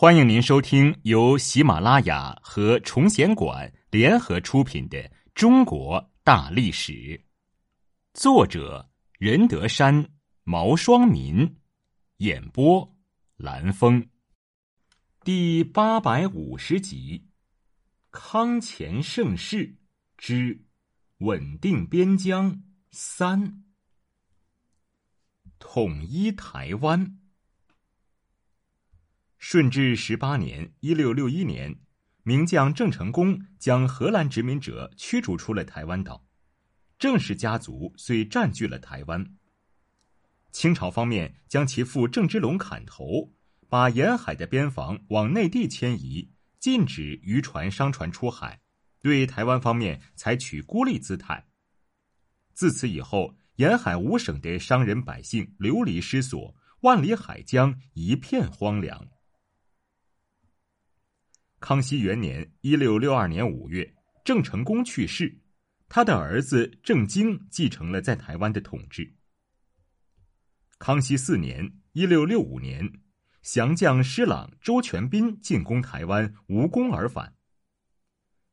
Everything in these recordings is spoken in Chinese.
欢迎您收听由喜马拉雅和崇贤馆联合出品的《中国大历史》，作者任德山、毛双民，演播蓝峰，第八百五十集：康乾盛世之稳定边疆三，统一台湾。顺治十八年（一六六一年），名将郑成功将荷兰殖民者驱逐出了台湾岛，郑氏家族遂占据了台湾。清朝方面将其父郑芝龙砍头，把沿海的边防往内地迁移，禁止渔船商船出海，对台湾方面采取孤立姿态。自此以后，沿海五省的商人百姓流离失所，万里海疆一片荒凉。康熙元年（一六六二年五月），郑成功去世，他的儿子郑经继承了在台湾的统治。康熙四年（一六六五年），降将施琅、周全斌进攻台湾，无功而返。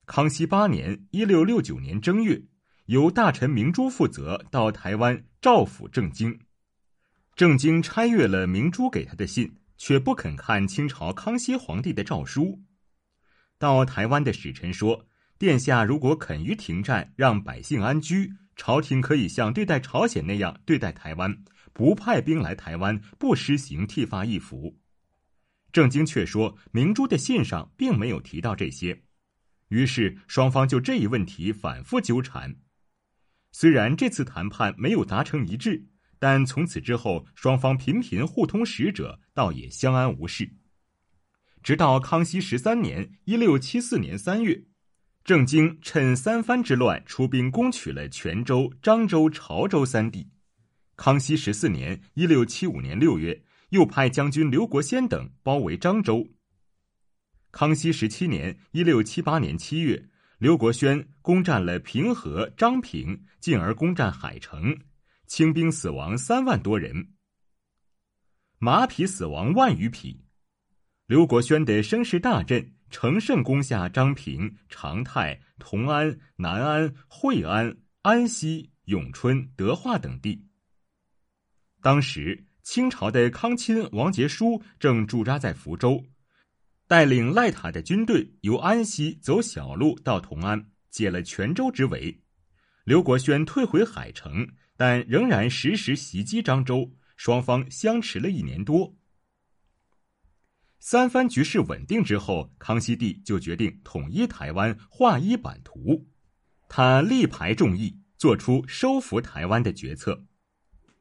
康熙八年（一六六九年）正月，由大臣明珠负责到台湾召抚郑经。郑经拆阅了明珠给他的信，却不肯看清朝康熙皇帝的诏书。到台湾的使臣说：“殿下如果肯于停战，让百姓安居，朝廷可以像对待朝鲜那样对待台湾，不派兵来台湾，不施行剃发易服。”郑经却说明珠的信上并没有提到这些，于是双方就这一问题反复纠缠。虽然这次谈判没有达成一致，但从此之后，双方频频互通使者，倒也相安无事。直到康熙十三年（一六七四年）三月，郑经趁三藩之乱出兵攻取了泉州、漳州、潮州三地。康熙十四年（一六七五年）六月，又派将军刘国先等包围漳州。康熙十七年（一六七八年）七月，刘国轩攻占了平和、漳平，进而攻占海城，清兵死亡三万多人，马匹死亡万余匹。刘国轩的声势大振，乘胜攻下漳平、长泰、同安、南安、惠安、安溪、永春、德化等地。当时，清朝的康亲王杰书正驻扎在福州，带领赖塔的军队由安溪走小路到同安，解了泉州之围。刘国轩退回海城，但仍然时时袭击漳州，双方相持了一年多。三藩局势稳定之后，康熙帝就决定统一台湾，划一版图。他力排众议，做出收复台湾的决策。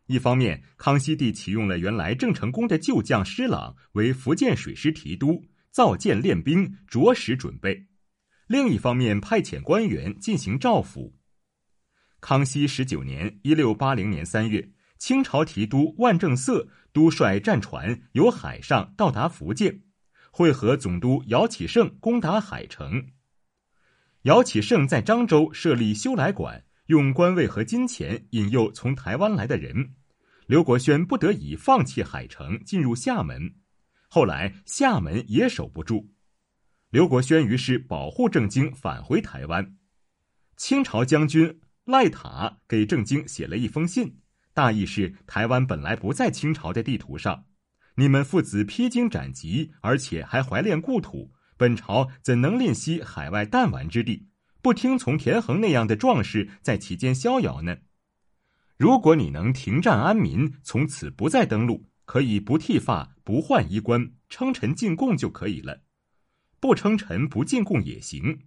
一方面，康熙帝启用了原来郑成功的旧将施琅为福建水师提督，造舰练兵，着实准备；另一方面，派遣官员进行照抚。康熙十九年（一六八零年）三月。清朝提督万正色督率战船由海上到达福建，会合总督姚启圣攻打海城。姚启圣在漳州设立修来馆，用官位和金钱引诱从台湾来的人。刘国轩不得已放弃海城，进入厦门。后来厦门也守不住，刘国轩于是保护郑经返回台湾。清朝将军赖塔给郑经写了一封信。大意是：台湾本来不在清朝的地图上，你们父子披荆斩棘，而且还怀恋故土，本朝怎能吝惜海外弹丸之地，不听从田横那样的壮士在其间逍遥呢？如果你能停战安民，从此不再登陆，可以不剃发、不换衣冠，称臣进贡就可以了；不称臣、不进贡也行。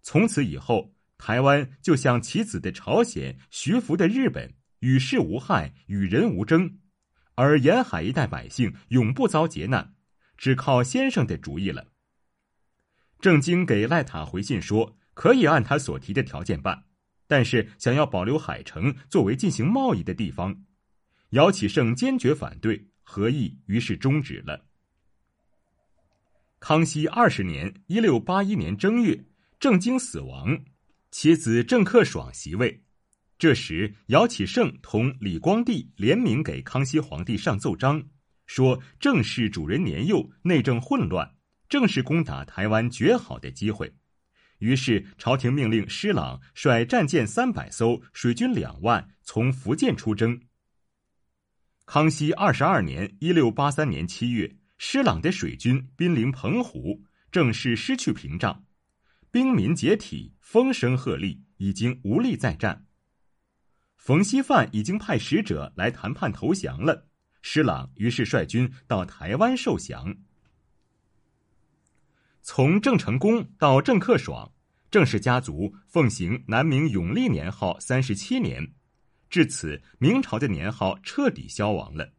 从此以后，台湾就像其子的朝鲜、徐福的日本。与世无害，与人无争，而沿海一带百姓永不遭劫难，只靠先生的主意了。郑经给赖塔回信说，可以按他所提的条件办，但是想要保留海城作为进行贸易的地方。姚启圣坚决反对，合议于是终止了。康熙二十年（一六八一年）正月，郑经死亡，其子郑克爽袭位。这时，姚启圣同李光地联名给康熙皇帝上奏章，说正是主人年幼，内政混乱，正是攻打台湾绝好的机会。于是，朝廷命令施琅率战舰三百艘，水军两万，从福建出征。康熙二十二年（一六八三年）七月，施琅的水军濒临澎湖，正式失去屏障，兵民解体，风声鹤唳，已经无力再战。冯锡范已经派使者来谈判投降了。施琅于是率军到台湾受降。从郑成功到郑克爽，郑氏家族奉行南明永历年号三十七年，至此明朝的年号彻底消亡了。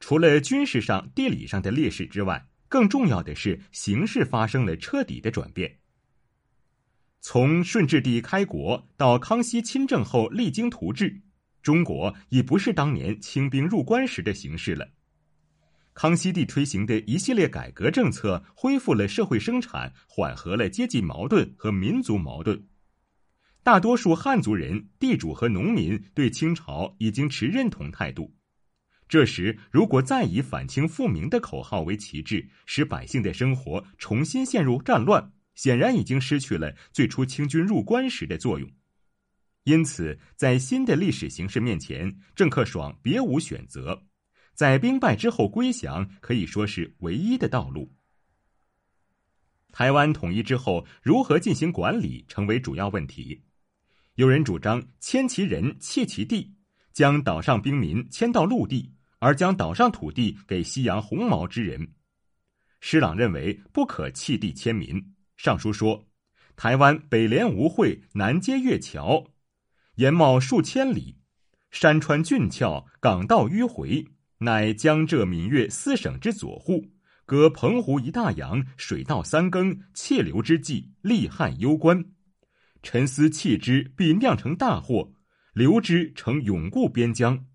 除了军事上、地理上的劣势之外，更重要的是形势发生了彻底的转变。从顺治帝开国到康熙亲政后励精图治。中国已不是当年清兵入关时的形势了。康熙帝推行的一系列改革政策，恢复了社会生产，缓和了阶级矛盾和民族矛盾。大多数汉族人、地主和农民对清朝已经持认同态度。这时，如果再以反清复明的口号为旗帜，使百姓的生活重新陷入战乱，显然已经失去了最初清军入关时的作用。因此，在新的历史形势面前，郑克爽别无选择，在兵败之后归降可以说是唯一的道路。台湾统一之后，如何进行管理成为主要问题。有人主张迁其人，弃其地，将岛上兵民迁到陆地，而将岛上土地给西洋红毛之人。施琅认为不可弃地迁民。上书说：“台湾北连吴会，南接月桥。”延茂数千里，山川峻峭，港道迂回，乃江浙闽粤四省之左户。隔澎湖一大洋，水道三更，窃流之际，利害攸关。沉思弃之，必酿成大祸；留之，成永固边疆。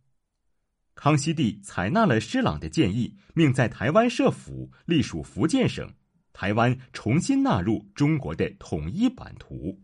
康熙帝采纳了施琅的建议，命在台湾设府，隶属福建省，台湾重新纳入中国的统一版图。